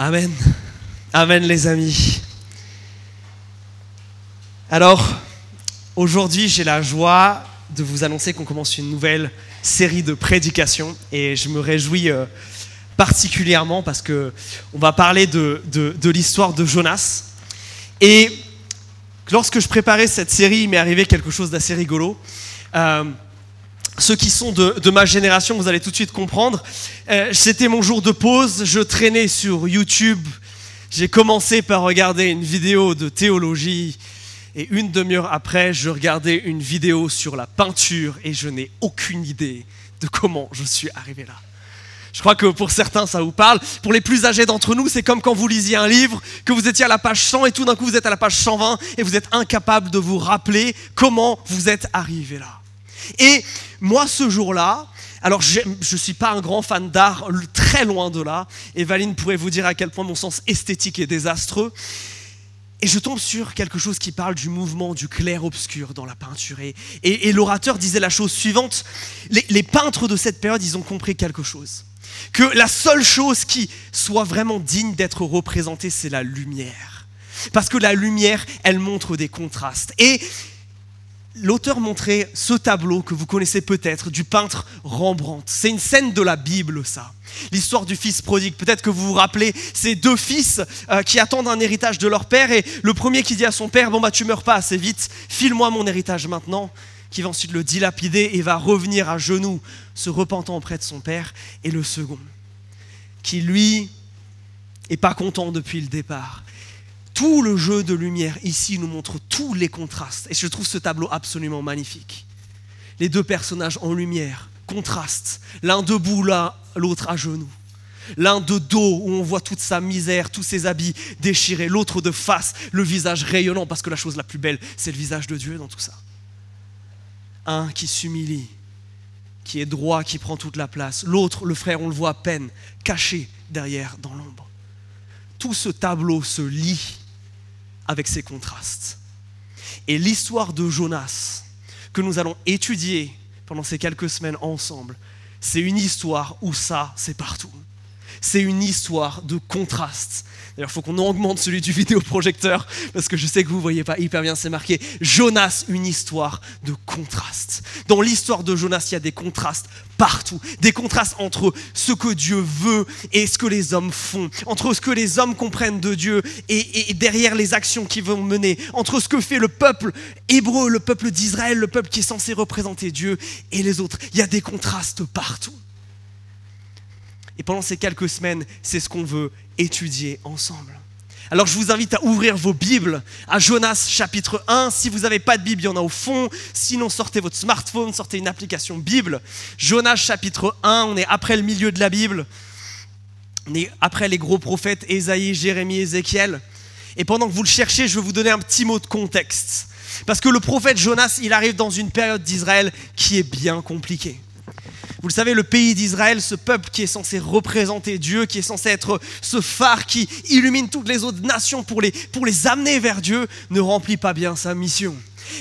Amen. Amen les amis. Alors, aujourd'hui j'ai la joie de vous annoncer qu'on commence une nouvelle série de prédications et je me réjouis euh, particulièrement parce que on va parler de, de, l'histoire de Jonas. Et lorsque je préparais cette série, il m'est arrivé quelque chose d'assez rigolo. Euh, ceux qui sont de, ma génération, vous allez tout de suite comprendre. Euh, c'était mon jour de pause, je traînais sur YouTube. J'ai commencé par regarder une vidéo de théologie et une demi-heure après, je regardais une vidéo sur la peinture et je n'ai aucune idée de comment je suis arrivé là. Je crois que pour certains, ça vous parle. Pour les plus âgés d'entre nous, c'est comme quand vous lisiez un livre, que vous étiez à la page 100 et tout d'un coup vous êtes à la page 120 et vous êtes incapable de vous rappeler comment vous êtes arrivé là. Et moi, ce jour-là, alors je ne suis pas un grand fan d'art, très loin de là, et Valine pourrait vous dire à quel point mon sens esthétique est désastreux. Et je tombe sur quelque chose qui parle du mouvement du clair-obscur dans la peinture. Et, l'orateur disait la chose suivante, les, peintres de cette période, ils ont compris quelque chose. Que la seule chose qui soit vraiment digne d'être représentée, c'est la lumière. Parce que la lumière, elle montre des contrastes. Et l'auteur montrait ce tableau que vous connaissez peut-être du peintre Rembrandt. C'est une scène de la Bible, ça. L'histoire du fils prodigue. Peut-être que vous vous rappelez ces deux fils euh, qui attendent un héritage de leur père et le premier qui dit à son père Bon, bah, tu meurs pas assez vite, file-moi mon héritage maintenant. Qui va ensuite le dilapider et va revenir à genoux, se repentant auprès de son père. Et le second, qui lui est pas content depuis le départ tout le jeu de lumière ici nous montre tous les contrastes. Et je trouve ce tableau absolument magnifique. Les deux personnages en lumière contrastent. L'un debout, l'autre à genoux. L'un de dos où on voit toute sa misère, tous ses habits déchirés. L'autre de face, le visage rayonnant parce que la chose la plus belle, c'est le visage de Dieu dans tout ça. Un qui s'humilie, qui est droit, qui prend toute la place. L'autre, le frère, on le voit à peine, caché derrière dans l'ombre. Tout ce tableau se lit avec ces contrastes. Et l'histoire de Jonas, que nous allons étudier pendant ces quelques semaines ensemble, c'est une histoire où ça, c'est partout. C'est une histoire de contraste. D'ailleurs, il faut qu'on augmente celui du vidéoprojecteur, parce que je sais que vous ne voyez pas hyper bien, c'est marqué Jonas, une histoire de contraste. Dans l'histoire de Jonas, il y a des contrastes partout. Des contrastes entre ce que Dieu veut et ce que les hommes font. Entre ce que les hommes comprennent de Dieu et, et derrière les actions qu'ils vont mener. Entre ce que fait le peuple hébreu, le peuple d'Israël, le peuple qui est censé représenter Dieu et les autres. Il y a des contrastes partout. Et pendant ces quelques semaines, c'est ce qu'on veut étudier ensemble. Alors je vous invite à ouvrir vos Bibles à Jonas chapitre 1. Si vous n'avez pas de Bible, il y en a au fond. Sinon, sortez votre smartphone, sortez une application Bible. Jonas chapitre 1, on est après le milieu de la Bible. On est après les gros prophètes Ésaïe, Jérémie, Ézéchiel. Et pendant que vous le cherchez, je vais vous donner un petit mot de contexte. Parce que le prophète Jonas, il arrive dans une période d'Israël qui est bien compliquée. Vous le savez, le pays d'Israël, ce peuple qui est censé représenter Dieu, qui est censé être ce phare qui illumine toutes les autres nations pour les, amener vers Dieu, ne remplit pas bien sa mission.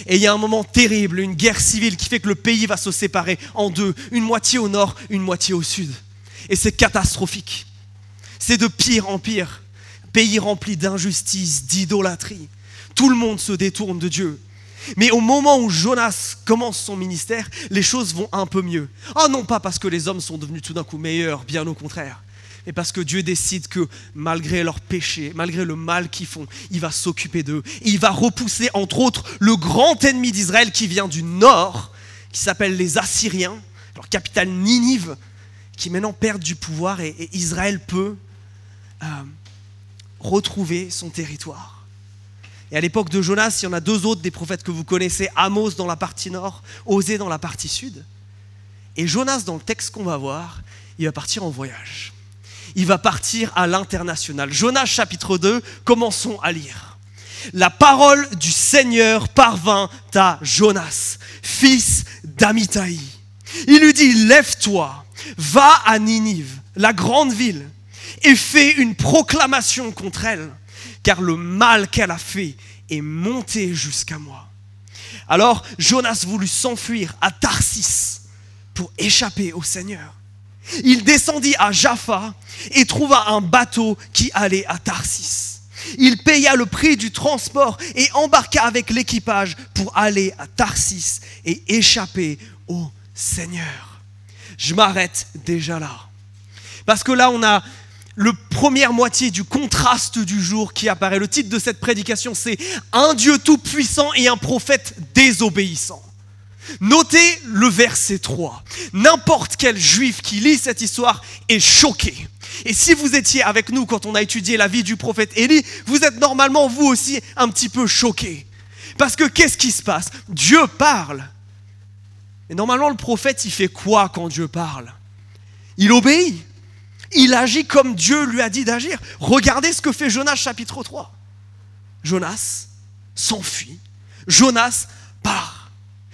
Et il y a un moment terrible, une guerre civile qui fait que le pays va se séparer en deux, une moitié au nord, une moitié au sud. Et c'est catastrophique. C'est de pire en pire. Pays rempli d'injustice, d'idolâtrie. Tout le monde se détourne de Dieu. Mais au moment où Jonas commence son ministère, les choses vont un peu mieux. Ah non pas parce que les hommes sont devenus tout d'un coup meilleurs, bien au contraire, mais parce que Dieu décide que malgré leurs péchés, malgré le mal qu'ils font, il va s'occuper d'eux. Il va repousser entre autres le grand ennemi d'Israël qui vient du nord, qui s'appelle les Assyriens, leur capitale Ninive, qui maintenant perdent du pouvoir et, Israël peut euh, retrouver son territoire. Et à l'époque de Jonas, il y en a deux autres des prophètes que vous connaissez, Amos dans la partie nord, Osée dans la partie sud. Et Jonas, dans le texte qu'on va voir, il va partir en voyage. Il va partir à l'international. Jonas chapitre 2, commençons à lire. La parole du Seigneur parvint à Jonas, fils d'Amitai. Il lui dit, lève-toi, va à Ninive, la grande ville, et fais une proclamation contre elle car le mal qu'elle a fait est monté jusqu'à moi. Alors Jonas voulut s'enfuir à Tarsis pour échapper au Seigneur. Il descendit à Jaffa et trouva un bateau qui allait à Tarsis. Il paya le prix du transport et embarqua avec l'équipage pour aller à Tarsis et échapper au Seigneur. Je m'arrête déjà là. Parce que là, on a le première moitié du contraste du jour qui apparaît. Le titre de cette prédication, c'est Un Dieu tout-puissant et un prophète désobéissant. Notez le verset 3. N'importe quel juif qui lit cette histoire est choqué. Et si vous étiez avec nous quand on a étudié la vie du prophète Élie, vous êtes normalement vous aussi un petit peu choqué. Parce que qu'est-ce qui se passe? Dieu parle. Et normalement, le prophète, il fait quoi quand Dieu parle? Il obéit. Il agit comme Dieu lui a dit d'agir. Regardez ce que fait Jonas chapitre 3. Jonas s'enfuit. Jonas part.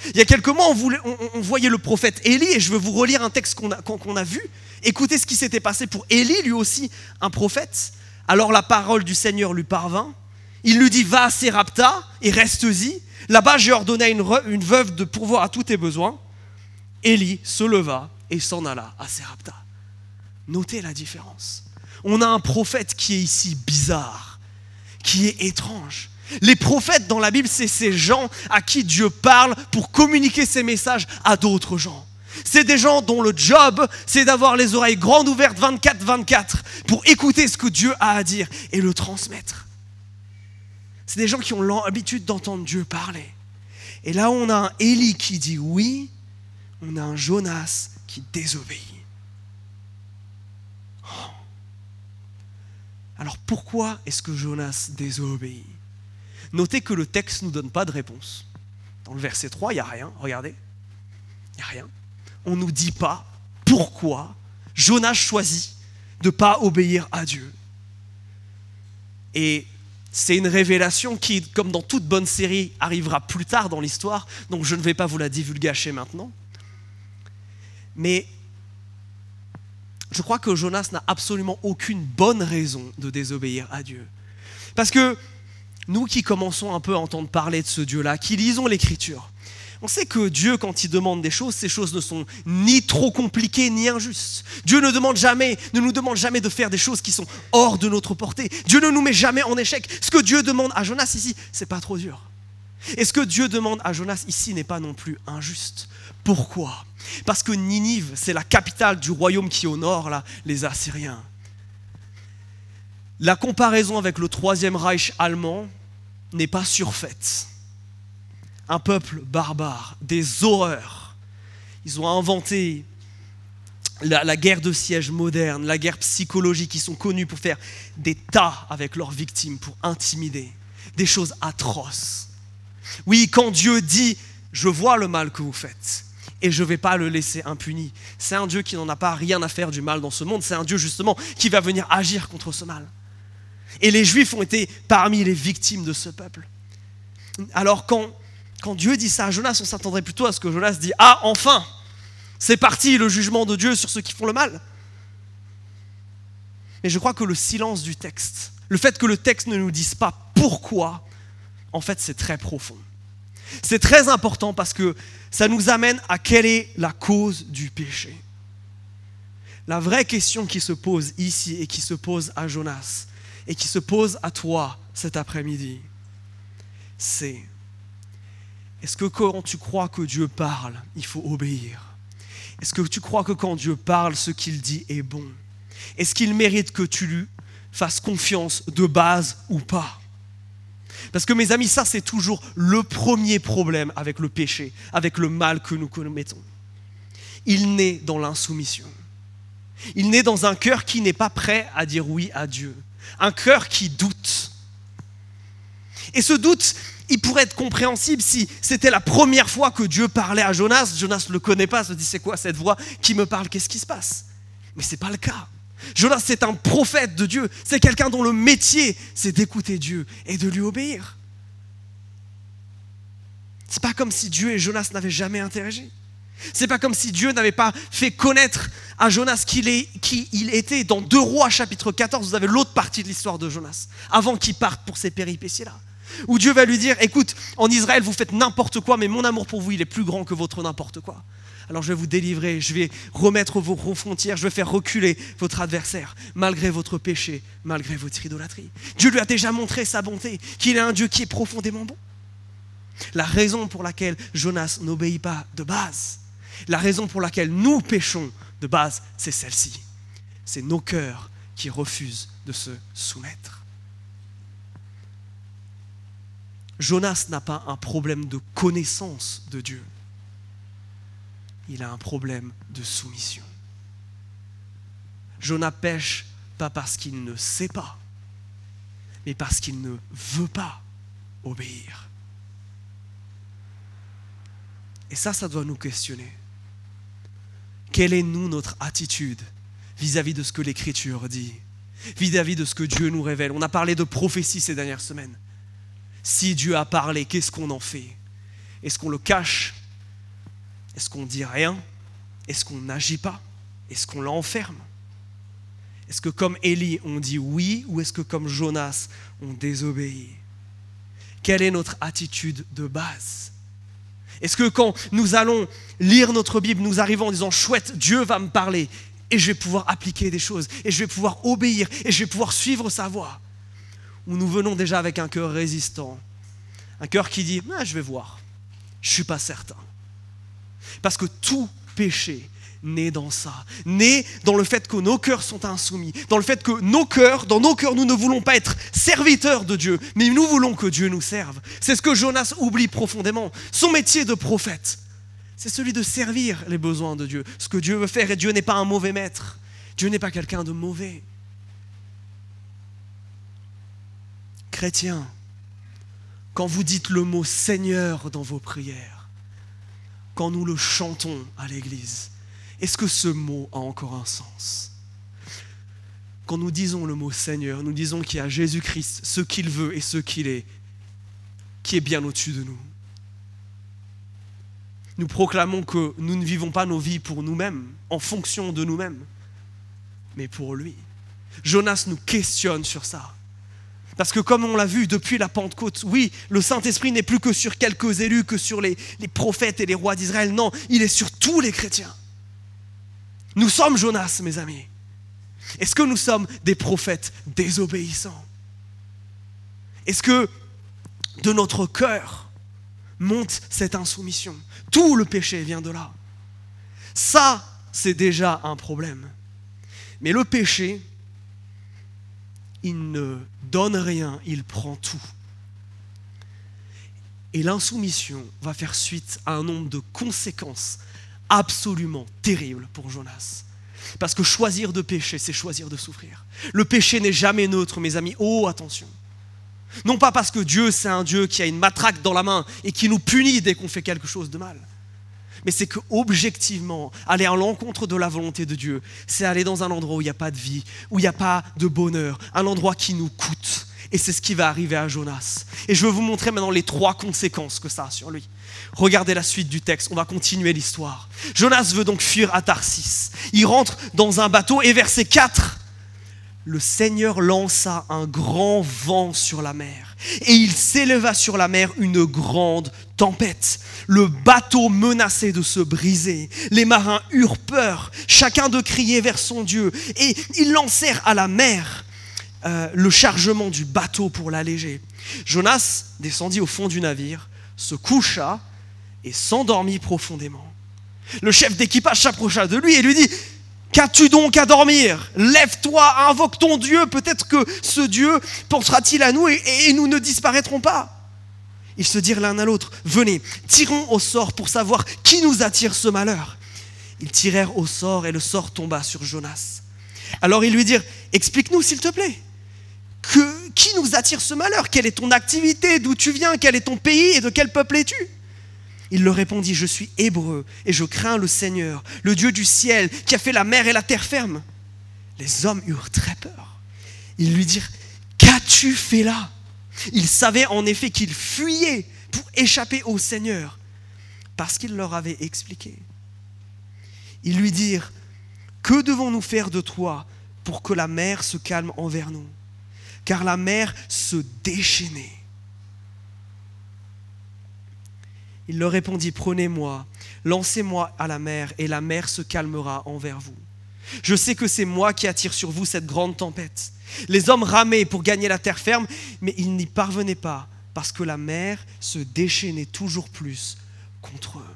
Il y a quelques mois, on, voyait le prophète Élie, et je veux vous relire un texte qu'on a, vu. Écoutez ce qui s'était passé pour Élie, lui aussi un prophète. Alors la parole du Seigneur lui parvint. Il lui dit, va à Sérapta et reste-y. Là-bas, j'ai ordonné à une, une veuve de pourvoir à tous tes besoins. Élie se leva et s'en alla à Sérapta. Notez la différence. On a un prophète qui est ici bizarre, qui est étrange. Les prophètes dans la Bible, c'est ces gens à qui Dieu parle pour communiquer ses messages à d'autres gens. C'est des gens dont le job, c'est d'avoir les oreilles grandes ouvertes 24-24 pour écouter ce que Dieu a à dire et le transmettre. C'est des gens qui ont l'habitude d'entendre Dieu parler. Et là, on a un Élie qui dit oui, on a un Jonas qui désobéit. Alors pourquoi est-ce que Jonas désobéit? Notez que le texte ne nous donne pas de réponse. Dans le verset 3, il n'y a rien, regardez. Il n'y a rien. On ne nous dit pas pourquoi Jonas choisit de ne pas obéir à Dieu. Et c'est une révélation qui, comme dans toute bonne série, arrivera plus tard dans l'histoire, donc je ne vais pas vous la divulgacher maintenant. Mais je crois que Jonas n'a absolument aucune bonne raison de désobéir à Dieu. Parce que nous qui commençons un peu à entendre parler de ce Dieu-là, qui lisons l'Écriture, on sait que Dieu, quand il demande des choses, ces choses ne sont ni trop compliquées ni injustes. Dieu ne demande jamais, ne nous demande jamais de faire des choses qui sont hors de notre portée. Dieu ne nous met jamais en échec. Ce que Dieu demande à Jonas ici, c'est pas trop dur. Et ce que Dieu demande à Jonas ici n'est pas non plus injuste. Pourquoi? Parce que Ninive, c'est la capitale du royaume qui là, les Assyriens. La comparaison avec le troisième Reich allemand n'est pas surfaite. Un peuple barbare, des horreurs. Ils ont inventé la, guerre de siège moderne, la guerre psychologique. Ils sont connus pour faire des tas avec leurs victimes, pour intimider. Des choses atroces. Oui, quand Dieu dit, je vois le mal que vous faites, et je ne vais pas le laisser impuni. C'est un Dieu qui n'en a pas rien à faire du mal dans ce monde. C'est un Dieu justement qui va venir agir contre ce mal. Et les Juifs ont été parmi les victimes de ce peuple. Alors quand, Dieu dit ça à Jonas, on s'attendrait plutôt à ce que Jonas dit Ah, enfin C'est parti le jugement de Dieu sur ceux qui font le mal. Mais je crois que le silence du texte, le fait que le texte ne nous dise pas pourquoi, en fait, c'est très profond. C'est très important parce que ça nous amène à quelle est la cause du péché. La vraie question qui se pose ici et qui se pose à Jonas et qui se pose à toi cet après-midi, c'est est-ce que quand tu crois que Dieu parle, il faut obéir? Est-ce que tu crois que quand Dieu parle, ce qu'il dit est bon? Est-ce qu'il mérite que tu lui fasses confiance de base ou pas? Parce que mes amis, ça c'est toujours le premier problème avec le péché, avec le mal que nous commettons. Il naît dans l'insoumission. Il naît dans un cœur qui n'est pas prêt à dire oui à Dieu. Un cœur qui doute. Et ce doute, il pourrait être compréhensible si c'était la première fois que Dieu parlait à Jonas. Jonas ne le connaît pas, se dit c'est quoi cette voix qui me parle, qu'est-ce qui se passe? Mais ce n'est pas le cas. Jonas, c'est un prophète de Dieu. C'est quelqu'un dont le métier, c'est d'écouter Dieu et de lui obéir. C'est pas comme si Dieu et Jonas n'avaient jamais interagi. C'est pas comme si Dieu n'avait pas fait connaître à Jonas qui il était. Dans Deux Rois, chapitre 14, vous avez l'autre partie de l'histoire de Jonas, avant qu'il parte pour ces péripéties-là. Où Dieu va lui dire Écoute, en Israël, vous faites n'importe quoi, mais mon amour pour vous, il est plus grand que votre n'importe quoi. Alors je vais vous délivrer, je vais remettre vos frontières, je vais faire reculer votre adversaire, malgré votre péché, malgré votre idolâtrie. Dieu lui a déjà montré sa bonté, qu'il est un Dieu qui est profondément bon. La raison pour laquelle Jonas n'obéit pas de base, la raison pour laquelle nous péchons de base, c'est celle-ci. C'est nos cœurs qui refusent de se soumettre. Jonas n'a pas un problème de connaissance de Dieu. Il a un problème de soumission. Jonas pêche pas parce qu'il ne sait pas, mais parce qu'il ne veut pas obéir. Et ça, ça doit nous questionner. Quelle est, nous, notre attitude vis-à-vis de ce que l'Écriture dit, vis-à-vis de ce que Dieu nous révèle? On a parlé de prophétie ces dernières semaines. Si Dieu a parlé, qu'est-ce qu'on en fait? Est-ce qu'on le cache Est-ce qu'on dit rien? Est-ce qu'on n'agit pas? Est-ce qu'on l'enferme? Est-ce que comme Élie, on dit oui ou est-ce que comme Jonas, on désobéit? Quelle est notre attitude de base? Est-ce que quand nous allons lire notre Bible, nous arrivons en disant, chouette, Dieu va me parler et je vais pouvoir appliquer des choses et je vais pouvoir obéir et je vais pouvoir suivre sa voie? Ou nous venons déjà avec un cœur résistant, un cœur qui dit, ah, je vais voir, je ne suis pas certain. Parce que tout péché né dans ça, né dans le fait que nos cœurs sont insoumis, dans le fait que nos cœurs, dans nos cœurs, nous ne voulons pas être serviteurs de Dieu, mais nous voulons que Dieu nous serve. C'est ce que Jonas oublie profondément. Son métier de prophète, c'est celui de servir les besoins de Dieu, ce que Dieu veut faire, et Dieu n'est pas un mauvais maître. Dieu n'est pas quelqu'un de mauvais. Chrétiens, quand vous dites le mot Seigneur dans vos prières, quand nous le chantons à l'Église, est-ce que ce mot a encore un sens? Quand nous disons le mot Seigneur, nous disons qu'il y a Jésus-Christ, ce qu'il veut et ce qu'il est, qui est bien au-dessus de nous. Nous proclamons que nous ne vivons pas nos vies pour nous-mêmes, en fonction de nous-mêmes, mais pour lui. Jonas nous questionne sur ça. Parce que comme on l'a vu depuis la Pentecôte, oui, le Saint-Esprit n'est plus que sur quelques élus, que sur les, prophètes et les rois d'Israël. Non, il est sur tous les chrétiens. Nous sommes Jonas, mes amis. Est-ce que nous sommes des prophètes désobéissants? Est-ce que de notre cœur monte cette insoumission? Tout le péché vient de là. Ça, c'est déjà un problème. Mais le péché, il ne donne rien, il prend tout. Et l'insoumission va faire suite à un nombre de conséquences absolument terrible pour Jonas. Parce que choisir de pécher, c'est choisir de souffrir. Le péché n'est jamais neutre, mes amis. Oh, attention. Non pas parce que Dieu, c'est un Dieu qui a une matraque dans la main et qui nous punit dès qu'on fait quelque chose de mal. Mais c'est que objectivement, aller à l'encontre de la volonté de Dieu, c'est aller dans un endroit où il n'y a pas de vie, où il n'y a pas de bonheur, un endroit qui nous coûte. Et c'est ce qui va arriver à Jonas. Et je vais vous montrer maintenant les trois conséquences que ça a sur lui. Regardez la suite du texte, on va continuer l'histoire. Jonas veut donc fuir à Tarsis. Il rentre dans un bateau et verset 4, le Seigneur lança un grand vent sur la mer et il s'éleva sur la mer une grande tempête. Le bateau menaçait de se briser. Les marins eurent peur, chacun de crier vers son Dieu et ils lancèrent à la mer euh, le chargement du bateau pour l'alléger. Jonas descendit au fond du navire, se coucha et s'endormit profondément. Le chef d'équipage s'approcha de lui et lui dit Qu'as-tu donc à dormir? Lève-toi, invoque ton Dieu, peut-être que ce Dieu pensera-t-il à nous et, nous ne disparaîtrons pas. Ils se dirent l'un à l'autre Venez, tirons au sort pour savoir qui nous attire ce malheur. Ils tirèrent au sort et le sort tomba sur Jonas. Alors ils lui dirent Explique-nous, s'il te plaît. Qui nous attire ce malheur? Quelle est ton activité? D'où tu viens? Quel est ton pays? Et de quel peuple es-tu? Il leur répondit, je suis hébreu et je crains le Seigneur, le Dieu du ciel, qui a fait la mer et la terre ferme. Les hommes eurent très peur. Ils lui dirent, qu'as-tu fait là? Ils savaient en effet qu'il fuyait pour échapper au Seigneur, parce qu'il leur avait expliqué. Ils lui dirent, que devons-nous faire de toi pour que la mer se calme envers nous? Car la mer se déchaînait Il leur répondit, prenez-moi, lancez-moi à la mer, et la mer se calmera envers vous. Je sais que c'est moi qui attire sur vous cette grande tempête. Les hommes ramaient pour gagner la terre ferme, mais ils n'y parvenaient pas, parce que la mer se déchaînait toujours plus contre eux.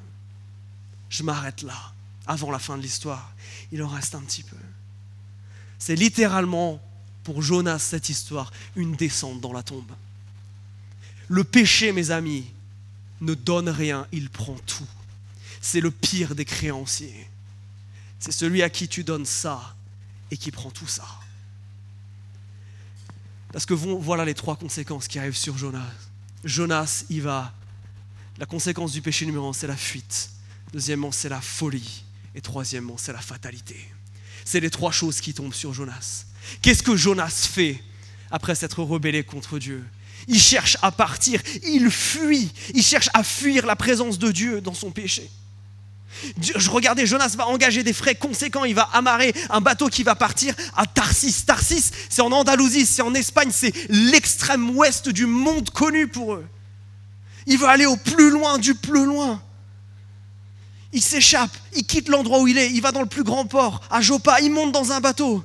Je m'arrête là, avant la fin de l'histoire. Il en reste un petit peu. C'est littéralement, pour Jonas, cette histoire, une descente dans la tombe. Le péché, mes amis, ne donne rien, il prend tout. C'est le pire des créanciers. C'est celui à qui tu donnes ça et qui prend tout ça. Parce que voilà les trois conséquences qui arrivent sur Jonas. Jonas, il va. La conséquence du péché numéro un, c'est la fuite. Deuxièmement, c'est la folie. Et troisièmement, c'est la fatalité. C'est les trois choses qui tombent sur Jonas. Qu'est-ce que Jonas fait après s'être rebellé contre Dieu? Il cherche à partir, il fuit, il cherche à fuir la présence de Dieu dans son péché. Je regardais, Jonas va engager des frais conséquents. Il va amarrer un bateau qui va partir à Tarsis. Tarsis, c'est en Andalousie, c'est en Espagne, c'est l'extrême ouest du monde connu pour eux. Il veut aller au plus loin du plus loin. Il s'échappe, il quitte l'endroit où il est, il va dans le plus grand port, à Joppa, il monte dans un bateau.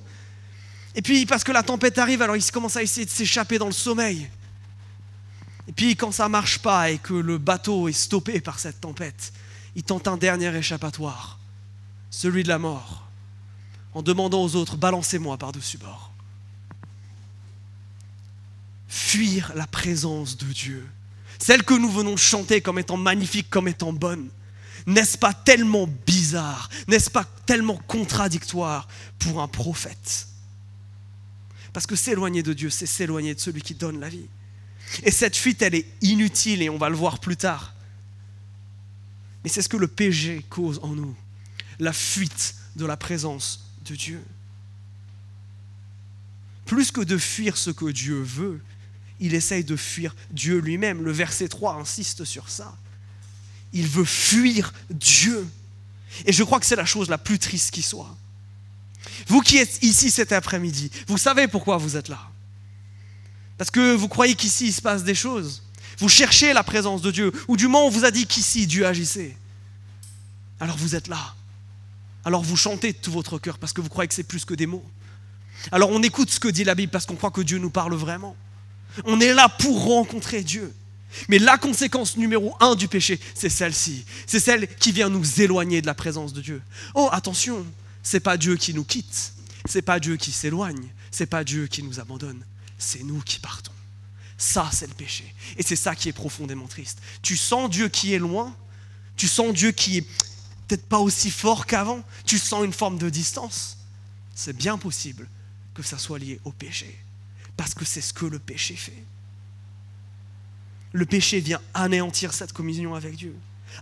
Et puis, parce que la tempête arrive, alors il commence à essayer de s'échapper dans le sommeil. Et puis, quand ça marche pas et que le bateau est stoppé par cette tempête, il tente un dernier échappatoire, celui de la mort, en demandant aux autres, balancez-moi par-dessus bord. Fuir la présence de Dieu, celle que nous venons chanter comme étant magnifique, comme étant bonne. N'est-ce pas tellement bizarre, n'est-ce pas tellement contradictoire pour un prophète? Parce que s'éloigner de Dieu, c'est s'éloigner de celui qui donne la vie. Et cette fuite, elle est inutile et on va le voir plus tard. Mais c'est ce que le péché cause en nous, la fuite de la présence de Dieu. Plus que de fuir ce que Dieu veut, il essaye de fuir Dieu lui-même. Le verset 3 insiste sur ça. Il veut fuir Dieu. Et je crois que c'est la chose la plus triste qui soit. Vous qui êtes ici cet après-midi, vous savez pourquoi vous êtes là. Parce que vous croyez qu'ici il se passe des choses. Vous cherchez la présence de Dieu, ou du moins on vous a dit qu'ici Dieu agissait. Alors vous êtes là. Alors vous chantez de tout votre cœur parce que vous croyez que c'est plus que des mots. Alors on écoute ce que dit la Bible parce qu'on croit que Dieu nous parle vraiment. On est là pour rencontrer Dieu. Mais la conséquence numéro un du péché, c'est celle-ci. C'est celle qui vient nous éloigner de la présence de Dieu. Oh, attention, c'est pas Dieu qui nous quitte, c'est pas Dieu qui s'éloigne, c'est pas Dieu qui nous abandonne, c'est nous qui partons. Ça, c'est le péché. Et c'est ça qui est profondément triste. Tu sens Dieu qui est loin, tu sens Dieu qui est peut-être pas aussi fort qu'avant, tu sens une forme de distance. C'est bien possible que ça soit lié au péché. Parce que c'est ce que le péché fait. Le péché vient anéantir cette communion avec Dieu.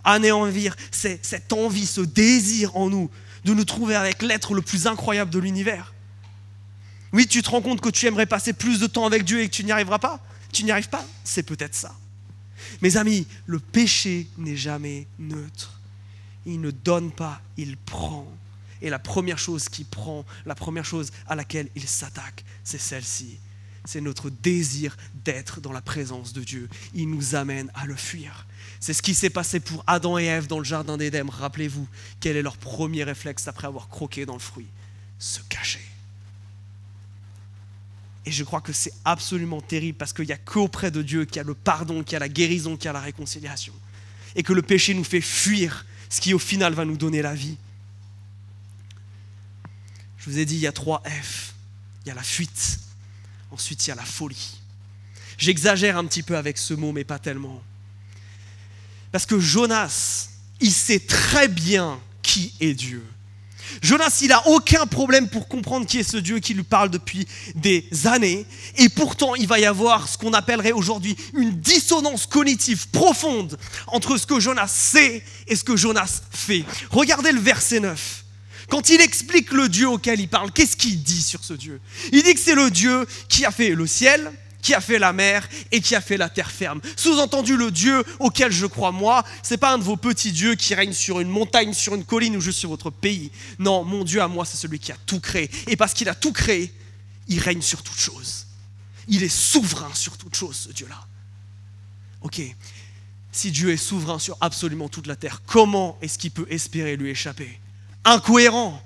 Anéantir cette envie, ce désir en nous de nous trouver avec l'être le plus incroyable de l'univers. Oui, tu te rends compte que tu aimerais passer plus de temps avec Dieu et que tu n'y arriveras pas? Tu n'y arrives pas? C'est peut-être ça. Mes amis, le péché n'est jamais neutre. Il ne donne pas, il prend. Et la première chose qu'il prend, la première chose à laquelle il s'attaque, c'est celle-ci. C'est notre désir d'être dans la présence de Dieu. Il nous amène à le fuir. C'est ce qui s'est passé pour Adam et Ève dans le jardin d'Éden. Rappelez-vous, quel est leur premier réflexe après avoir croqué dans le fruit? Se cacher. Et je crois que c'est absolument terrible parce qu'il n'y a qu'auprès de Dieu qu'il y a le pardon, qu'il y a la guérison, qu'il y a la réconciliation. Et que le péché nous fait fuir ce qui au final va nous donner la vie. Je vous ai dit, il y a trois F. Il y a la fuite, ensuite il y a la folie. J'exagère un petit peu avec ce mot, mais pas tellement. Parce que Jonas, il sait très bien qui est Dieu. Jonas, il n'a aucun problème pour comprendre qui est ce Dieu qui lui parle depuis des années. Et pourtant, il va y avoir ce qu'on appellerait aujourd'hui une dissonance cognitive profonde entre ce que Jonas sait et ce que Jonas fait. Regardez le verset 9. Quand il explique le Dieu auquel il parle, qu'est-ce qu'il dit sur ce Dieu? Il dit que c'est le Dieu qui a fait le ciel, qui a fait la mer et qui a fait la terre ferme. Sous-entendu, le Dieu auquel je crois moi, c'est pas un de vos petits dieux qui règne sur une montagne, sur une colline ou juste sur votre pays. Non, mon Dieu à moi, c'est celui qui a tout créé. Et parce qu'il a tout créé, il règne sur toute chose. Il est souverain sur toute chose, ce Dieu-là. Ok. si Dieu est souverain sur absolument toute la terre, comment est-ce qu'il peut espérer lui échapper? Incohérent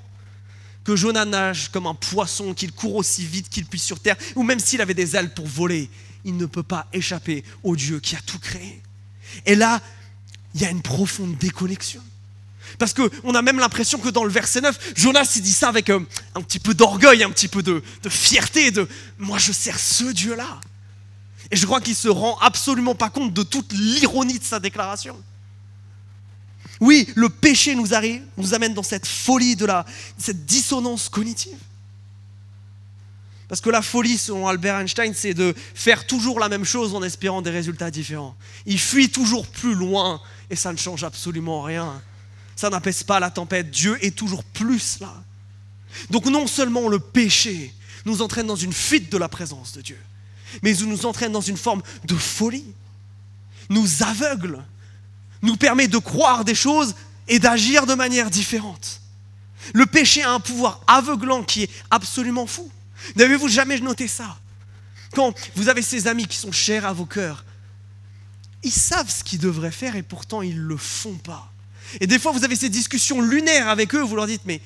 que Jonah nage comme un poisson, qu'il court aussi vite qu'il puisse sur terre, ou même s'il avait des ailes pour voler, il ne peut pas échapper au Dieu qui a tout créé. Et là, il y a une profonde déconnexion. Parce qu'on a même l'impression que dans le verset 9, Jonas il dit ça avec euh, un, petit peu d'orgueil, un petit peu de, fierté, de moi je sers ce Dieu-là. Et je crois qu'il se rend absolument pas compte de toute l'ironie de sa déclaration. Oui, le péché nous, arrive, nous amène dans cette folie de la, cette dissonance cognitive. Parce que la folie, selon Albert Einstein, c'est de faire toujours la même chose en espérant des résultats différents. Il fuit toujours plus loin et ça ne change absolument rien. Ça n'apaise pas la tempête. Dieu est toujours plus là. Donc non seulement le péché nous entraîne dans une fuite de la présence de Dieu, mais il nous entraîne dans une forme de folie, nous aveugle, nous permet de croire des choses et d'agir de manière différente. Le péché a un pouvoir aveuglant qui est absolument fou. N'avez-vous jamais noté ça? Quand vous avez ces amis qui sont chers à vos cœurs, ils savent ce qu'ils devraient faire et pourtant ils ne le font pas. Et des fois, vous avez ces discussions lunaires avec eux, vous leur dites, mais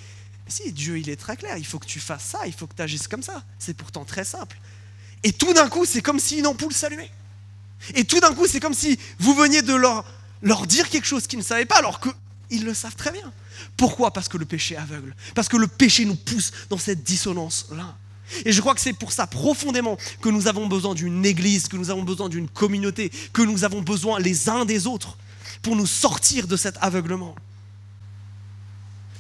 si Dieu, il est très clair, il faut que tu fasses ça, il faut que tu agisses comme ça. C'est pourtant très simple. Et tout d'un coup, c'est comme si une ampoule s'allumait. Et tout d'un coup, c'est comme si vous veniez de leur, leur dire quelque chose qu'ils ne savaient pas, alors qu'ils le savent très bien. Pourquoi? Parce que le péché aveugle. Parce que le péché nous pousse dans cette dissonance-là. Et je crois que c'est pour ça profondément que nous avons besoin d'une église, que nous avons besoin d'une communauté, que nous avons besoin les uns des autres pour nous sortir de cet aveuglement.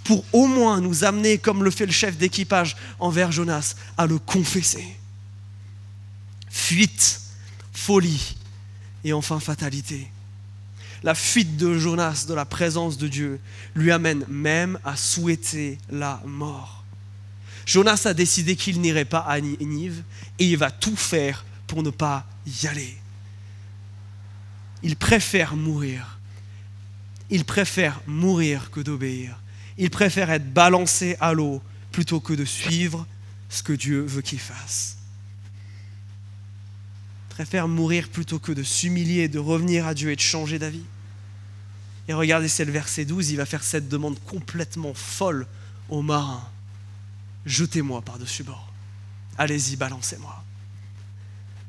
Pour au moins nous amener, comme le fait le chef d'équipage envers Jonas, à le confesser. Fuite, folie et enfin fatalité. La fuite de Jonas de la présence de Dieu lui amène même à souhaiter la mort. Jonas a décidé qu'il n'irait pas à Ninive et il va tout faire pour ne pas y aller. Il préfère mourir. Il préfère mourir que d'obéir. Il préfère être balancé à l'eau plutôt que de suivre ce que Dieu veut qu'il fasse. Préfère mourir plutôt que de s'humilier, de revenir à Dieu et de changer d'avis. Et regardez, c'est le verset 12, il va faire cette demande complètement folle aux marins jetez-moi par-dessus bord. Allez-y, balancez-moi.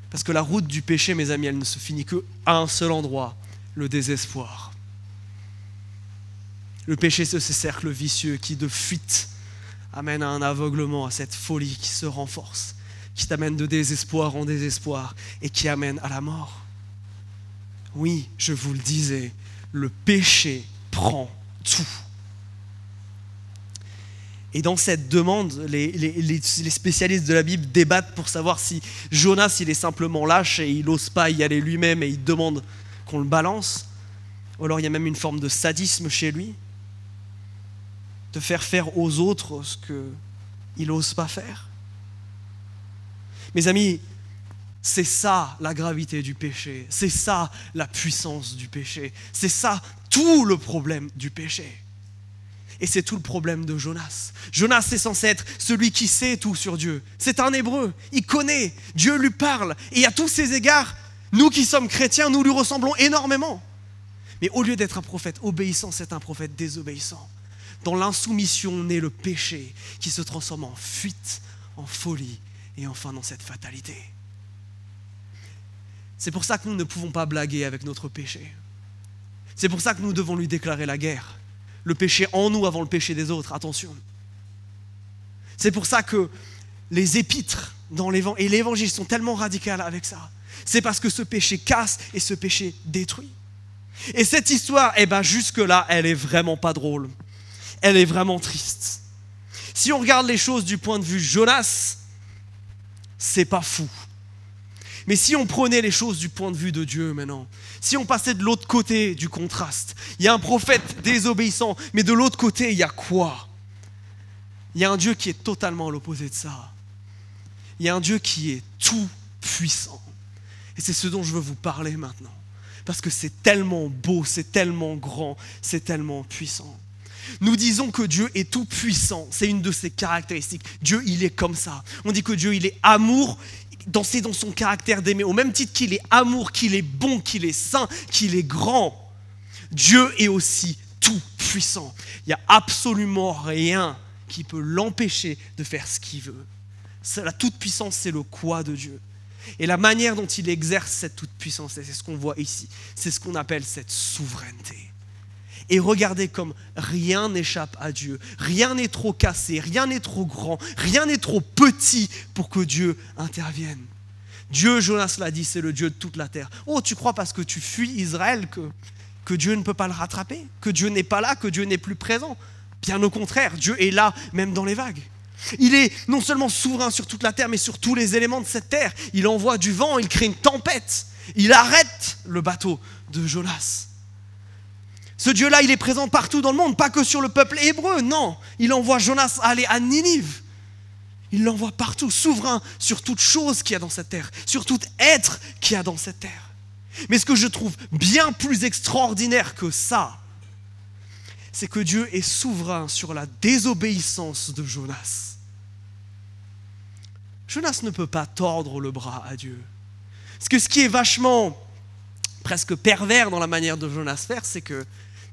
Parce que la route du péché, mes amis, elle ne se finit qu'à un seul endroit, le désespoir. Le péché, c'est ce cercle vicieux qui, de fuite, amène à un aveuglement, à cette folie qui se renforce, qui t'amène de désespoir en désespoir et qui amène à la mort. Oui, je vous le disais, le péché prend tout. Et dans cette demande, les, spécialistes de la Bible débattent pour savoir si Jonas, il est simplement lâche et il n'ose pas y aller lui-même et il demande qu'on le balance. Ou alors il y a même une forme de sadisme chez lui, de faire faire aux autres ce qu'il n'ose pas faire. Mes amis, c'est ça la gravité du péché, c'est ça la puissance du péché, c'est ça tout le problème du péché. Et c'est tout le problème de Jonas. Jonas est censé être celui qui sait tout sur Dieu. C'est un hébreu, il connaît, Dieu lui parle. Et à tous ces égards, nous qui sommes chrétiens, nous lui ressemblons énormément. Mais au lieu d'être un prophète obéissant, c'est un prophète désobéissant. Dans l'insoumission naît le péché qui se transforme en fuite, en folie et enfin dans cette fatalité. C'est pour ça que nous ne pouvons pas blaguer avec notre péché. C'est pour ça que nous devons lui déclarer la guerre le péché en nous avant le péché des autres. Attention. C'est pour ça que les épîtres dans et l'évangile sont tellement radicales avec ça. C'est parce que ce péché casse et ce péché détruit. Et cette histoire, eh ben jusque-là, elle est vraiment pas drôle. Elle est vraiment triste. Si on regarde les choses du point de vue Jonas, c'est pas fou. Mais si on prenait les choses du point de vue de Dieu maintenant, si on passait de l'autre côté du contraste, il y a un prophète désobéissant, mais de l'autre côté, il y a quoi? Il y a un Dieu qui est totalement à l'opposé de ça. Il y a un Dieu qui est tout puissant. Et c'est ce dont je veux vous parler maintenant. Parce que c'est tellement beau, c'est tellement grand, c'est tellement puissant. Nous disons que Dieu est tout puissant, c'est une de ses caractéristiques. Dieu, il est comme ça. On dit que Dieu, il est amour, dans, dans son caractère d'aimer, au même titre qu'il est amour, qu'il est bon, qu'il est saint, qu'il est grand, Dieu est aussi tout puissant. Il n'y a absolument rien qui peut l'empêcher de faire ce qu'il veut. La toute puissance, c'est le quoi de Dieu. Et la manière dont il exerce cette toute puissance, c'est ce qu'on voit ici. C'est ce qu'on appelle cette souveraineté. Et regardez comme rien n'échappe à Dieu. Rien n'est trop cassé, rien n'est trop grand, rien n'est trop petit pour que Dieu intervienne. Dieu, Jonas l'a dit, c'est le Dieu de toute la terre. Oh, tu crois parce que tu fuis Israël que, Dieu ne peut pas le rattraper? Que Dieu n'est pas là, que Dieu n'est plus présent? Bien au contraire, Dieu est là même dans les vagues. Il est non seulement souverain sur toute la terre, mais sur tous les éléments de cette terre. Il envoie du vent, il crée une tempête, il arrête le bateau de Jonas. Ce Dieu-là, il est présent partout dans le monde, pas que sur le peuple hébreu, non. Il envoie Jonas aller à Ninive. Il l'envoie partout, souverain sur toute chose qu'il y a dans cette terre, sur tout être qu'il y a dans cette terre. Mais ce que je trouve bien plus extraordinaire que ça, c'est que Dieu est souverain sur la désobéissance de Jonas. Jonas ne peut pas tordre le bras à Dieu. Que ce qui est vachement presque pervers dans la manière de Jonas faire, c'est que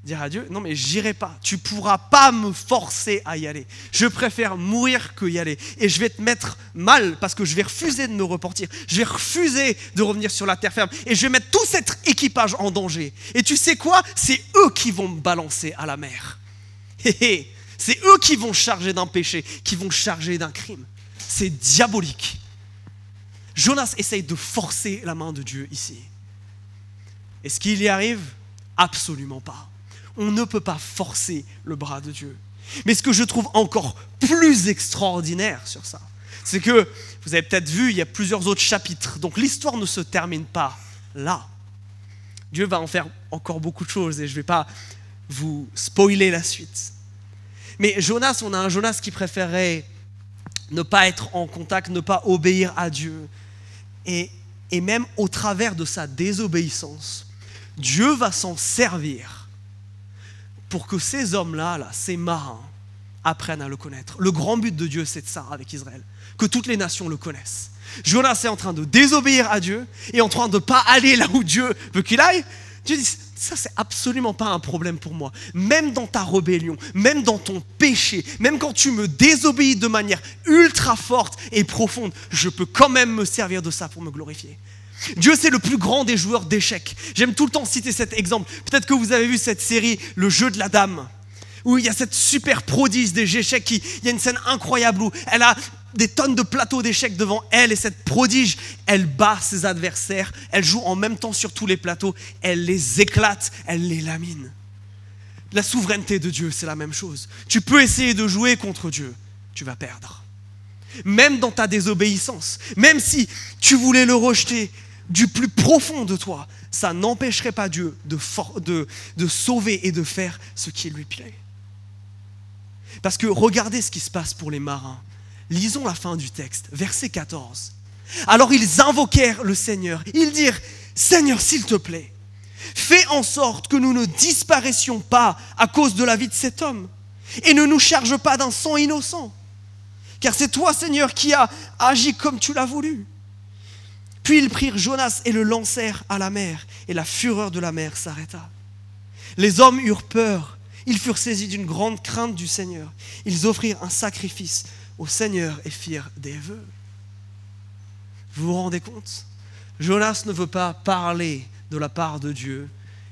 dire à Dieu, non mais j'irai pas, tu pourras pas me forcer à y aller. Je préfère mourir que y aller. Et je vais te mettre mal parce que je vais refuser de me reportir. Je vais refuser de revenir sur la terre ferme. Et je vais mettre tout cet équipage en danger. Et tu sais quoi? C'est eux qui vont me balancer à la mer. C'est eux qui vont charger d'un péché, qui vont charger d'un crime. C'est diabolique. Jonas essaye de forcer la main de Dieu ici. Est-ce qu'il y arrive? Absolument pas on ne peut pas forcer le bras de Dieu. Mais ce que je trouve encore plus extraordinaire sur ça, c'est que, vous avez peut-être vu, il y a plusieurs autres chapitres. Donc l'histoire ne se termine pas là. Dieu va en faire encore beaucoup de choses et je ne vais pas vous spoiler la suite. Mais Jonas, on a un Jonas qui préférait ne pas être en contact, ne pas obéir à Dieu. Et, même au travers de sa désobéissance, Dieu va s'en servir pour que ces hommes-là, là, ces marins, apprennent à le connaître. Le grand but de Dieu, c'est de ça avec Israël, que toutes les nations le connaissent. Jonas est en train de désobéir à Dieu et en train de ne pas aller là où Dieu veut qu'il aille. Dieu dit, ça c'est absolument pas un problème pour moi. Même dans ta rébellion, même dans ton péché, même quand tu me désobéis de manière ultra forte et profonde, je peux quand même me servir de ça pour me glorifier. Dieu, c'est le plus grand des joueurs d'échecs. J'aime tout le temps citer cet exemple. Peut-être que vous avez vu cette série, Le jeu de la dame, où il y a cette super prodige des échecs. il y a une scène incroyable où elle a des tonnes de plateaux d'échecs devant elle et cette prodige, elle bat ses adversaires, elle joue en même temps sur tous les plateaux, elle les éclate, elle les lamine. La souveraineté de Dieu, c'est la même chose. Tu peux essayer de jouer contre Dieu, tu vas perdre. Même dans ta désobéissance, même si tu voulais le rejeter, du plus profond de toi, ça n'empêcherait pas Dieu de, sauver et de faire ce qui lui plaît. Parce que regardez ce qui se passe pour les marins. Lisons la fin du texte, verset 14. Alors ils invoquèrent le Seigneur. Ils dirent, Seigneur, s'il te plaît, fais en sorte que nous ne disparaissions pas à cause de la vie de cet homme et ne nous charge pas d'un sang innocent. Car c'est toi, Seigneur, qui as agi comme tu l'as voulu. Puis ils prirent Jonas et le lancèrent à la mer, et la fureur de la mer s'arrêta. Les hommes eurent peur, ils furent saisis d'une grande crainte du Seigneur. Ils offrirent un sacrifice au Seigneur et firent des vœux. Vous vous rendez compte? Jonas ne veut pas parler de la part de Dieu,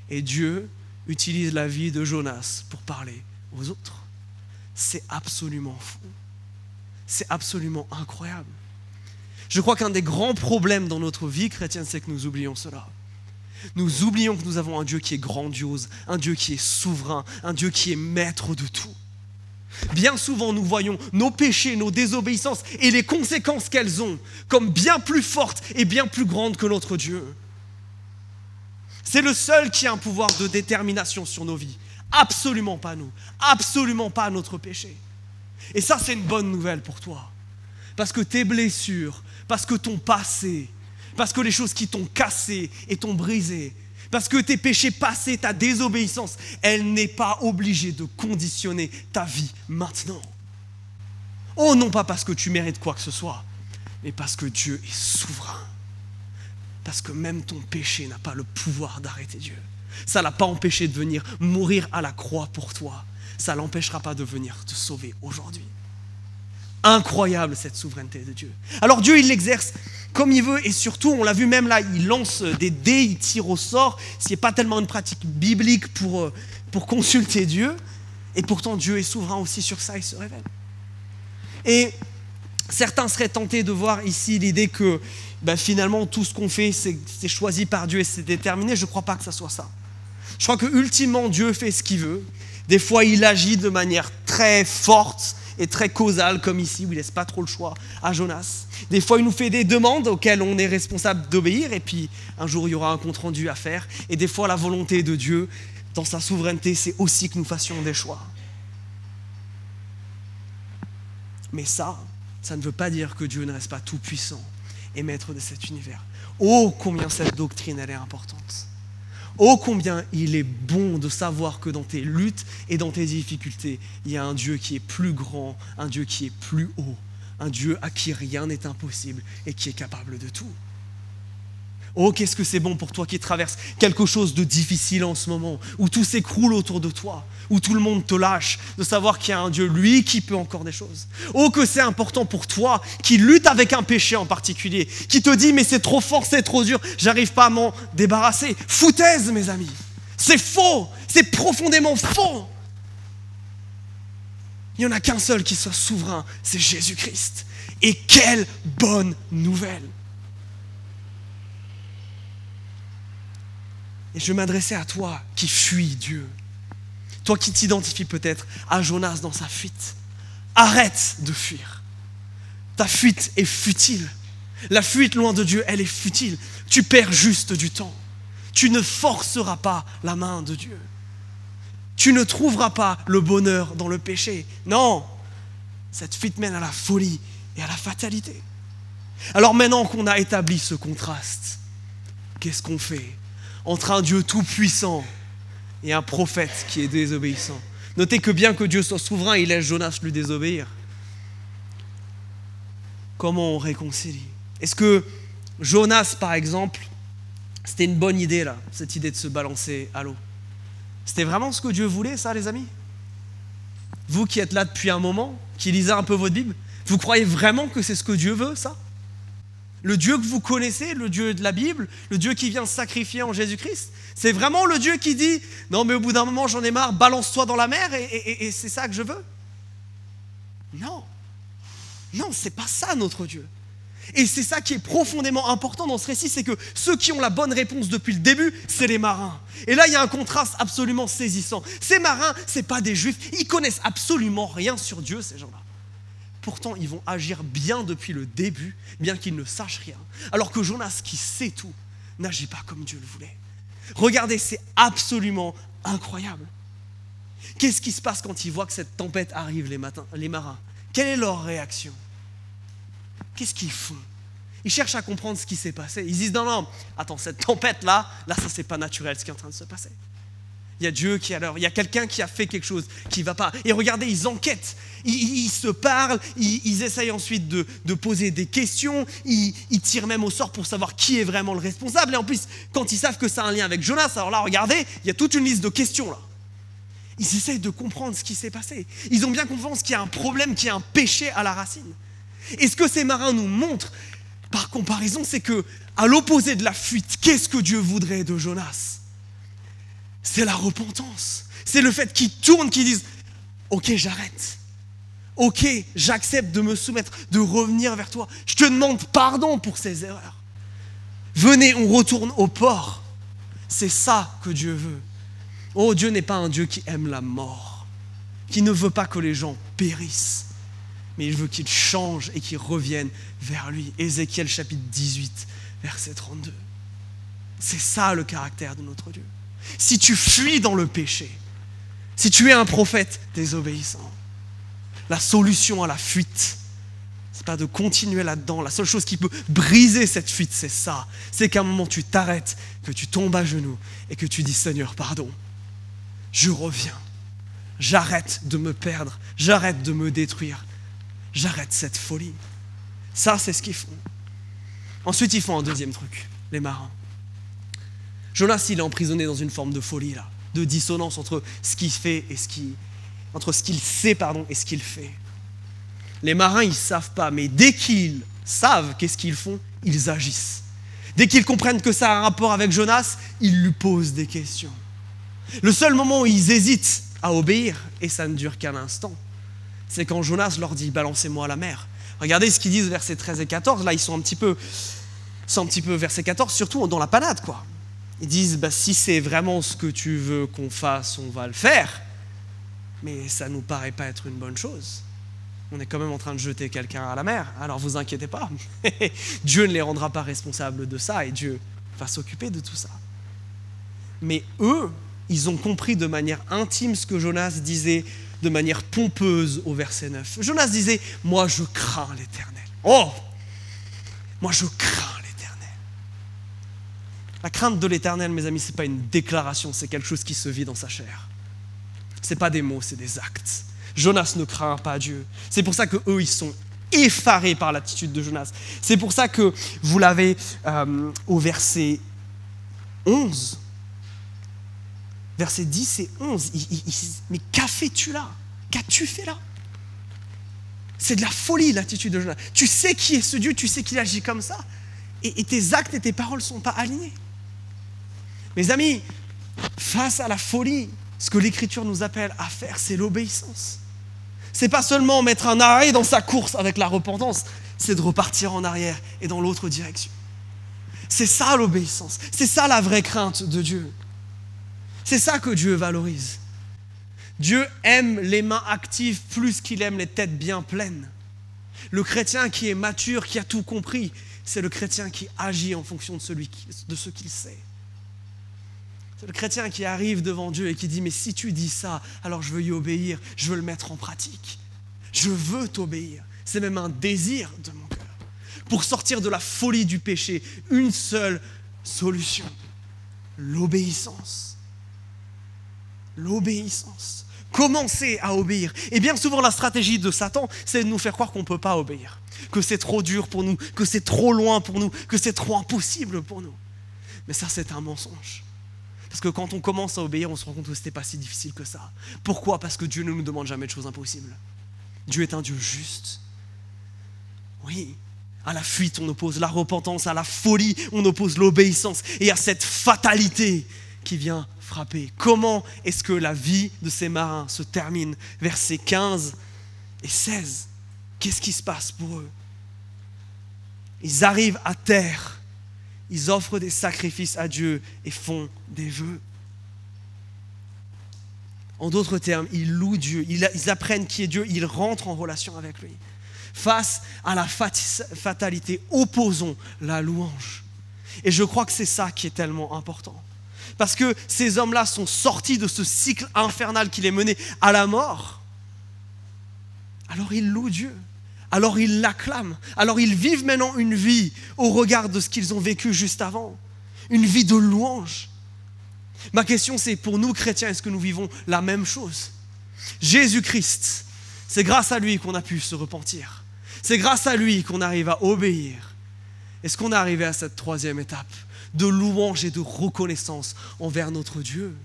et Dieu utilise la vie de Jonas pour parler aux autres. C'est absolument fou. C'est absolument incroyable. Je crois qu'un des grands problèmes dans notre vie chrétienne, c'est que nous oublions cela. Nous oublions que nous avons un Dieu qui est grandiose, un Dieu qui est souverain, un Dieu qui est maître de tout. Bien souvent, nous voyons nos péchés, nos désobéissances et les conséquences qu'elles ont comme bien plus fortes et bien plus grandes que notre Dieu. C'est le seul qui a un pouvoir de détermination sur nos vies. Absolument pas nous. Absolument pas notre péché. Et ça, c'est une bonne nouvelle pour toi. Parce que tes blessures, parce que ton passé, parce que les choses qui t'ont cassé et t'ont brisé, parce que tes péchés passés, ta désobéissance, elle n'est pas obligée de conditionner ta vie maintenant. Oh non pas parce que tu mérites quoi que ce soit, mais parce que Dieu est souverain. Parce que même ton péché n'a pas le pouvoir d'arrêter Dieu. Ça l'a pas empêché de venir mourir à la croix pour toi. Ça l'empêchera pas de venir te sauver aujourd'hui. Incroyable cette souveraineté de Dieu. Alors Dieu, il l'exerce comme il veut et surtout, on l'a vu même là, il lance des dés, il tire au sort, ce n'est pas tellement une pratique biblique pour, euh, pour consulter Dieu. Et pourtant, Dieu est souverain aussi sur ça, il se révèle. Et certains seraient tentés de voir ici l'idée que ben, finalement tout ce qu'on fait, c'est choisi par Dieu et c'est déterminé. Je ne crois pas que ça soit ça. Je crois que ultimement Dieu fait ce qu'il veut. Des fois, il agit de manière très forte et très causale, comme ici, où il laisse pas trop le choix à Jonas. Des fois, il nous fait des demandes auxquelles on est responsable d'obéir, et puis un jour, il y aura un compte rendu à faire. Et des fois, la volonté de Dieu, dans sa souveraineté, c'est aussi que nous fassions des choix. Mais ça, ça ne veut pas dire que Dieu ne reste pas tout puissant et maître de cet univers. Oh, combien cette doctrine, elle est importante. Oh combien il est bon de savoir que dans tes luttes et dans tes difficultés, il y a un Dieu qui est plus grand, un Dieu qui est plus haut, un Dieu à qui rien n'est impossible et qui est capable de tout. Oh, qu'est-ce que c'est bon pour toi qui traverses quelque chose de difficile en ce moment, où tout s'écroule autour de toi, où tout le monde te lâche, de savoir qu'il y a un Dieu, lui, qui peut encore des choses. Oh, que c'est important pour toi qui lutte avec un péché en particulier, qui te dit, mais c'est trop fort, c'est trop dur, j'arrive pas à m'en débarrasser. Foutaise, mes amis. C'est faux, c'est profondément faux. Il n'y en a qu'un seul qui soit souverain, c'est Jésus-Christ. Et quelle bonne nouvelle. Et je m'adresser à toi qui fuis Dieu. Toi qui t'identifies peut-être à Jonas dans sa fuite. Arrête de fuir. Ta fuite est futile. La fuite loin de Dieu, elle est futile. Tu perds juste du temps. Tu ne forceras pas la main de Dieu. Tu ne trouveras pas le bonheur dans le péché. Non, cette fuite mène à la folie et à la fatalité. Alors maintenant qu'on a établi ce contraste, qu'est-ce qu'on fait? Entre un Dieu tout-puissant et un prophète qui est désobéissant. Notez que bien que Dieu soit souverain, il laisse Jonas lui désobéir. Comment on réconcilie? Est-ce que Jonas, par exemple, c'était une bonne idée, là, cette idée de se balancer à l'eau? C'était vraiment ce que Dieu voulait, ça, les amis? Vous qui êtes là depuis un moment, qui lisez un peu votre Bible, vous croyez vraiment que c'est ce que Dieu veut, ça? Le Dieu que vous connaissez, le Dieu de la Bible, le Dieu qui vient sacrifier en Jésus-Christ. C'est vraiment le Dieu qui dit Non, mais au bout d'un moment, j'en ai marre, balance-toi dans la mer et, c'est ça que je veux. Non. Non, c'est pas ça notre Dieu. Et c'est ça qui est profondément important dans ce récit, c'est que ceux qui ont la bonne réponse depuis le début, c'est les marins. Et là, il y a un contraste absolument saisissant. Ces marins, c'est pas des juifs, ils connaissent absolument rien sur Dieu, ces gens-là. Pourtant, ils vont agir bien depuis le début, bien qu'ils ne sachent rien. Alors que Jonas, qui sait tout, n'agit pas comme Dieu le voulait. Regardez, c'est absolument incroyable. Qu'est-ce qui se passe quand ils voient que cette tempête arrive, les, matins, les marins? Quelle est leur réaction? Qu'est-ce qu'ils font? Ils cherchent à comprendre ce qui s'est passé. Ils disent non, non, attends, cette tempête-là, là, ça, c'est pas naturel ce qui est en train de se passer. Il y a Dieu qui alors, il y a quelqu'un qui a fait quelque chose qui ne va pas. Et regardez, ils enquêtent, ils, se parlent, ils, essayent ensuite de, poser des questions, ils, tirent même au sort pour savoir qui est vraiment le responsable. Et en plus, quand ils savent que ça a un lien avec Jonas, alors là, regardez, il y a toute une liste de questions là. Ils essayent de comprendre ce qui s'est passé. Ils ont bien confiance qu'il y a un problème, qu'il y a un péché à la racine. Et ce que ces marins nous montrent, par comparaison, c'est que, à l'opposé de la fuite, qu'est-ce que Dieu voudrait de Jonas? C'est la repentance. C'est le fait qu'ils tournent, qu'ils disent, ok, j'arrête. Ok, j'accepte de me soumettre, de revenir vers toi. Je te demande pardon pour ces erreurs. Venez, on retourne au port. C'est ça que Dieu veut. Oh, Dieu n'est pas un Dieu qui aime la mort, qui ne veut pas que les gens périssent, mais il veut qu'ils changent et qu'ils reviennent vers lui. Ézéchiel chapitre 18, verset 32. C'est ça le caractère de notre Dieu si tu fuis dans le péché, si tu es un prophète désobéissant, la solution à la fuite, c'est pas de continuer là-dedans. La seule chose qui peut briser cette fuite, c'est ça. C'est qu'à un moment, tu t'arrêtes, que tu tombes à genoux et que tu dis Seigneur, pardon. Je reviens. J'arrête de me perdre. J'arrête de me détruire. J'arrête cette folie. Ça, c'est ce qu'ils font. Ensuite, ils font un deuxième truc, les marins. Jonas, il est emprisonné dans une forme de folie, là, de dissonance entre ce qu'il fait et ce qui, entre ce qu'il sait, pardon, et ce qu'il fait. Les marins, ils savent pas, mais dès qu'ils savent qu'est-ce qu'ils font, ils agissent. Dès qu'ils comprennent que ça a un rapport avec Jonas, ils lui posent des questions. Le seul moment où ils hésitent à obéir, et ça ne dure qu'un instant, c'est quand Jonas leur dit Balancez-moi à la mer. Regardez ce qu'ils disent versets 13 et 14. Là, ils sont un petit peu, sont un petit peu verset 14, surtout dans la panade, quoi. Ils disent bah, Si c'est vraiment ce que tu veux qu'on fasse, on va le faire. Mais ça ne nous paraît pas être une bonne chose. On est quand même en train de jeter quelqu'un à la mer. Alors vous inquiétez pas. Dieu ne les rendra pas responsables de ça et Dieu va s'occuper de tout ça. Mais eux, ils ont compris de manière intime ce que Jonas disait de manière pompeuse au verset 9. Jonas disait, moi je crains l'Éternel. Oh, moi je crains. La crainte de l'Éternel, mes amis, ce n'est pas une déclaration, c'est quelque chose qui se vit dans sa chair. Ce n'est pas des mots, c'est des actes. Jonas ne craint pas Dieu. C'est pour ça que eux, ils sont effarés par l'attitude de Jonas. C'est pour ça que vous l'avez euh, au verset 11 versets 10 et 11. mais qu'a fais-tu là? Qu'as-tu fait là? C'est de la folie l'attitude de Jonas. Tu sais qui est ce Dieu, tu sais qu'il agit comme ça. Et, tes actes et tes paroles ne sont pas alignés. Mes amis, face à la folie, ce que l'Écriture nous appelle à faire, c'est l'obéissance. C'est pas seulement mettre un arrêt dans sa course avec la repentance, c'est de repartir en arrière et dans l'autre direction. C'est ça l'obéissance. C'est ça la vraie crainte de Dieu. C'est ça que Dieu valorise. Dieu aime les mains actives plus qu'il aime les têtes bien pleines. Le chrétien qui est mature, qui a tout compris, c'est le chrétien qui agit en fonction de, de ce qu'il sait. Le chrétien qui arrive devant Dieu et qui dit, mais si tu dis ça, alors je veux y obéir, je veux le mettre en pratique. Je veux t'obéir. C'est même un désir de mon cœur. Pour sortir de la folie du péché, une seule solution, l'obéissance l'obéissance. Commencer à obéir. Et bien souvent, la stratégie de Satan, c'est de nous faire croire qu'on ne peut pas obéir, que c'est trop dur pour nous, que c'est trop loin pour nous, que c'est trop impossible pour nous. Mais ça, c'est un mensonge. Parce que quand on commence à obéir, on se rend compte que ce n'était pas si difficile que ça. Pourquoi? Parce que Dieu ne nous demande jamais de choses impossibles. Dieu est un Dieu juste. Oui, à la fuite, on oppose la repentance, à la folie, on oppose l'obéissance, et à cette fatalité qui vient frapper. Comment est-ce que la vie de ces marins se termine? Versets 15 et 16. Qu'est-ce qui se passe pour eux? Ils arrivent à terre, ils offrent des sacrifices à Dieu et font des vœux. En d'autres termes, ils louent Dieu, ils apprennent qui est Dieu, ils rentrent en relation avec lui. Face à la fatalité, opposons la louange. Et je crois que c'est ça qui est tellement important. Parce que ces hommes-là sont sortis de ce cycle infernal qui les menait à la mort. Alors ils louent Dieu. Alors ils l'acclament. Alors ils vivent maintenant une vie au regard de ce qu'ils ont vécu juste avant. Une vie de louange. Ma question c'est, pour nous chrétiens, est-ce que nous vivons la même chose? Jésus-Christ, c'est grâce à lui qu'on a pu se repentir. C'est grâce à lui qu'on arrive à obéir. Est-ce qu'on est arrivé à cette troisième étape de louange et de reconnaissance envers notre Dieu?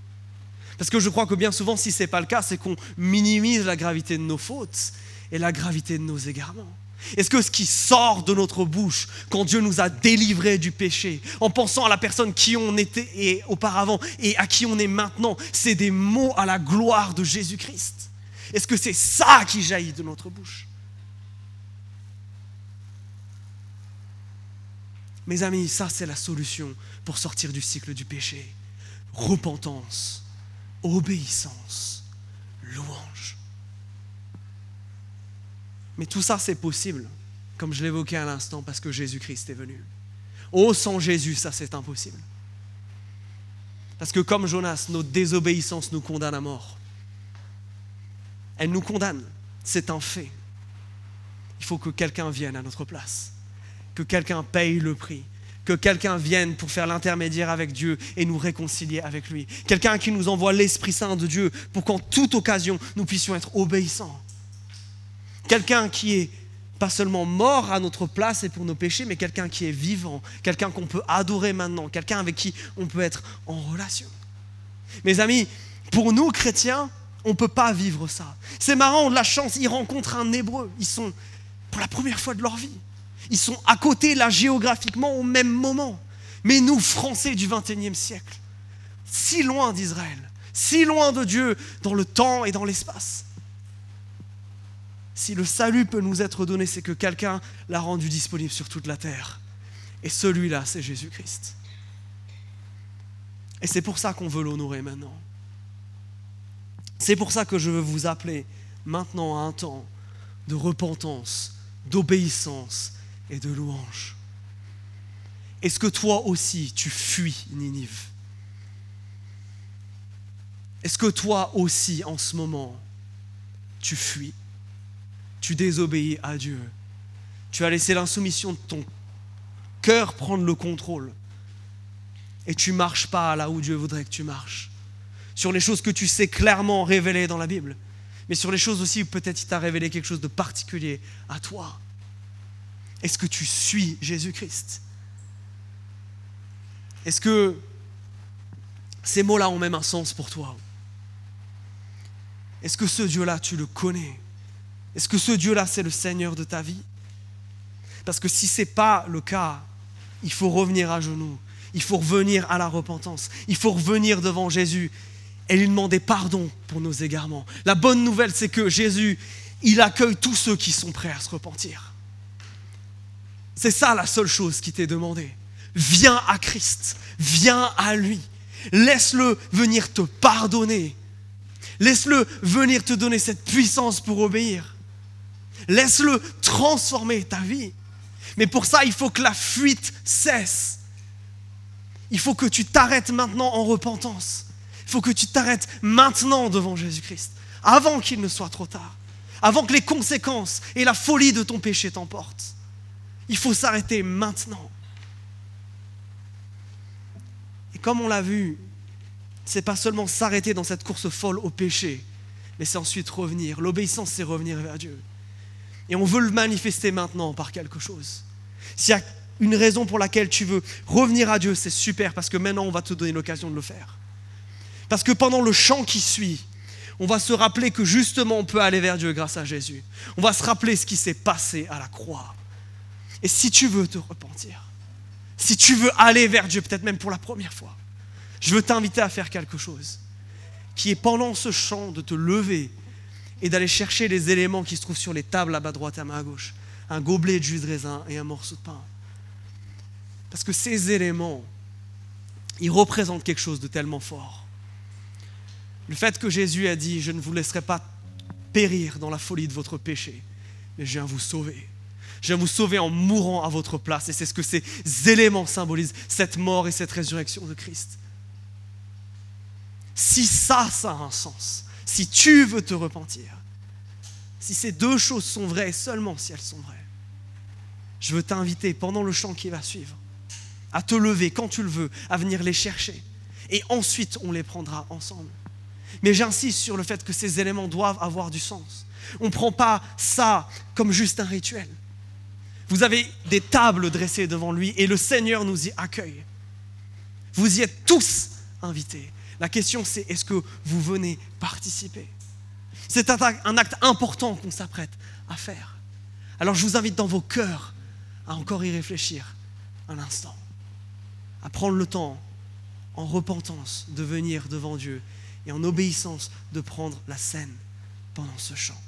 Parce que je crois que bien souvent, si ce n'est pas le cas, c'est qu'on minimise la gravité de nos fautes et la gravité de nos égarements. Est-ce que ce qui sort de notre bouche quand Dieu nous a délivrés du péché, en pensant à la personne qui on était auparavant et à qui on est maintenant, c'est des mots à la gloire de Jésus-Christ? Est-ce que c'est ça qui jaillit de notre bouche? Mes amis, ça c'est la solution pour sortir du cycle du péché. Repentance, obéissance, louange. Mais tout ça c'est possible, comme je l'évoquais à l'instant, parce que Jésus-Christ est venu. Oh, sans Jésus, ça c'est impossible. Parce que comme Jonas, notre désobéissance nous condamne à mort. Elle nous condamne, c'est un fait. Il faut que quelqu'un vienne à notre place que quelqu'un paye le prix, que quelqu'un vienne pour faire l'intermédiaire avec Dieu et nous réconcilier avec lui. Quelqu'un qui nous envoie l'Esprit Saint de Dieu pour qu'en toute occasion, nous puissions être obéissants. Quelqu'un qui est pas seulement mort à notre place et pour nos péchés, mais quelqu'un qui est vivant, quelqu'un qu'on peut adorer maintenant, quelqu'un avec qui on peut être en relation. Mes amis, pour nous chrétiens, on ne peut pas vivre ça. C'est marrant, on a de la chance, ils rencontrent un hébreu, ils sont pour la première fois de leur vie. Ils sont à côté là géographiquement au même moment. Mais nous, Français du XXIe siècle, si loin d'Israël, si loin de Dieu dans le temps et dans l'espace. Si le salut peut nous être donné, c'est que quelqu'un l'a rendu disponible sur toute la terre. Et celui-là, c'est Jésus-Christ. Et c'est pour ça qu'on veut l'honorer maintenant. C'est pour ça que je veux vous appeler maintenant à un temps de repentance, d'obéissance et de louange. Est-ce que toi aussi tu fuis Ninive? Est-ce que toi aussi en ce moment tu fuis Tu désobéis à Dieu. Tu as laissé l'insoumission de ton cœur prendre le contrôle. Et tu marches pas là où Dieu voudrait que tu marches. Sur les choses que tu sais clairement révélées dans la Bible, mais sur les choses aussi où peut-être il t'a révélé quelque chose de particulier à toi. Est-ce que tu suis Jésus-Christ? Est-ce que ces mots-là ont même un sens pour toi? Est-ce que ce Dieu-là, tu le connais? Est-ce que ce Dieu-là, c'est le Seigneur de ta vie? Parce que si ce n'est pas le cas, il faut revenir à genoux, il faut revenir à la repentance, il faut revenir devant Jésus et lui demander pardon pour nos égarements. La bonne nouvelle, c'est que Jésus, il accueille tous ceux qui sont prêts à se repentir. C'est ça la seule chose qui t'est demandée. Viens à Christ, viens à lui. Laisse-le venir te pardonner. Laisse-le venir te donner cette puissance pour obéir. Laisse-le transformer ta vie. Mais pour ça, il faut que la fuite cesse. Il faut que tu t'arrêtes maintenant en repentance. Il faut que tu t'arrêtes maintenant devant Jésus-Christ, avant qu'il ne soit trop tard, avant que les conséquences et la folie de ton péché t'emportent. Il faut s'arrêter maintenant. Et comme on l'a vu, c'est pas seulement s'arrêter dans cette course folle au péché, mais c'est ensuite revenir. L'obéissance, c'est revenir vers Dieu. Et on veut le manifester maintenant par quelque chose. S'il y a une raison pour laquelle tu veux revenir à Dieu, c'est super, parce que maintenant, on va te donner l'occasion de le faire. Parce que pendant le chant qui suit, on va se rappeler que justement, on peut aller vers Dieu grâce à Jésus. On va se rappeler ce qui s'est passé à la croix. Et si tu veux te repentir, si tu veux aller vers Dieu, peut-être même pour la première fois, je veux t'inviter à faire quelque chose qui est pendant ce chant de te lever et d'aller chercher les éléments qui se trouvent sur les tables à bas droite et à ma gauche. Un gobelet de jus de raisin et un morceau de pain. Parce que ces éléments, ils représentent quelque chose de tellement fort. Le fait que Jésus a dit, je ne vous laisserai pas périr dans la folie de votre péché, mais je viens vous sauver. Je viens vous sauver en mourant à votre place. Et c'est ce que ces éléments symbolisent, cette mort et cette résurrection de Christ. Si ça, ça a un sens, si tu veux te repentir, si ces deux choses sont vraies, seulement si elles sont vraies, je veux t'inviter pendant le chant qui va suivre à te lever quand tu le veux, à venir les chercher. Et ensuite, on les prendra ensemble. Mais j'insiste sur le fait que ces éléments doivent avoir du sens. On ne prend pas ça comme juste un rituel. Vous avez des tables dressées devant lui et le Seigneur nous y accueille. Vous y êtes tous invités. La question c'est est-ce que vous venez participer? C'est un acte important qu'on s'apprête à faire. Alors je vous invite dans vos cœurs à encore y réfléchir un instant, à prendre le temps en repentance de venir devant Dieu et en obéissance de prendre la scène pendant ce chant.